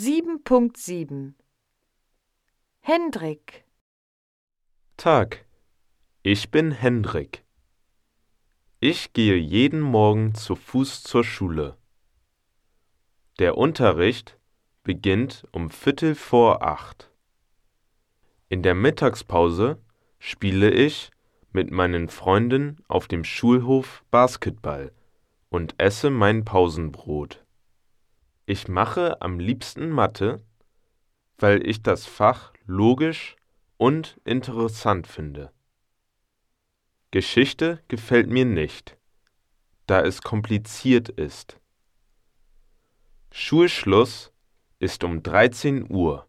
7.7 Hendrik Tag, ich bin Hendrik. Ich gehe jeden Morgen zu Fuß zur Schule. Der Unterricht beginnt um Viertel vor acht. In der Mittagspause spiele ich mit meinen Freunden auf dem Schulhof Basketball und esse mein Pausenbrot. Ich mache am liebsten Mathe, weil ich das Fach logisch und interessant finde. Geschichte gefällt mir nicht, da es kompliziert ist. Schulschluss ist um 13 Uhr.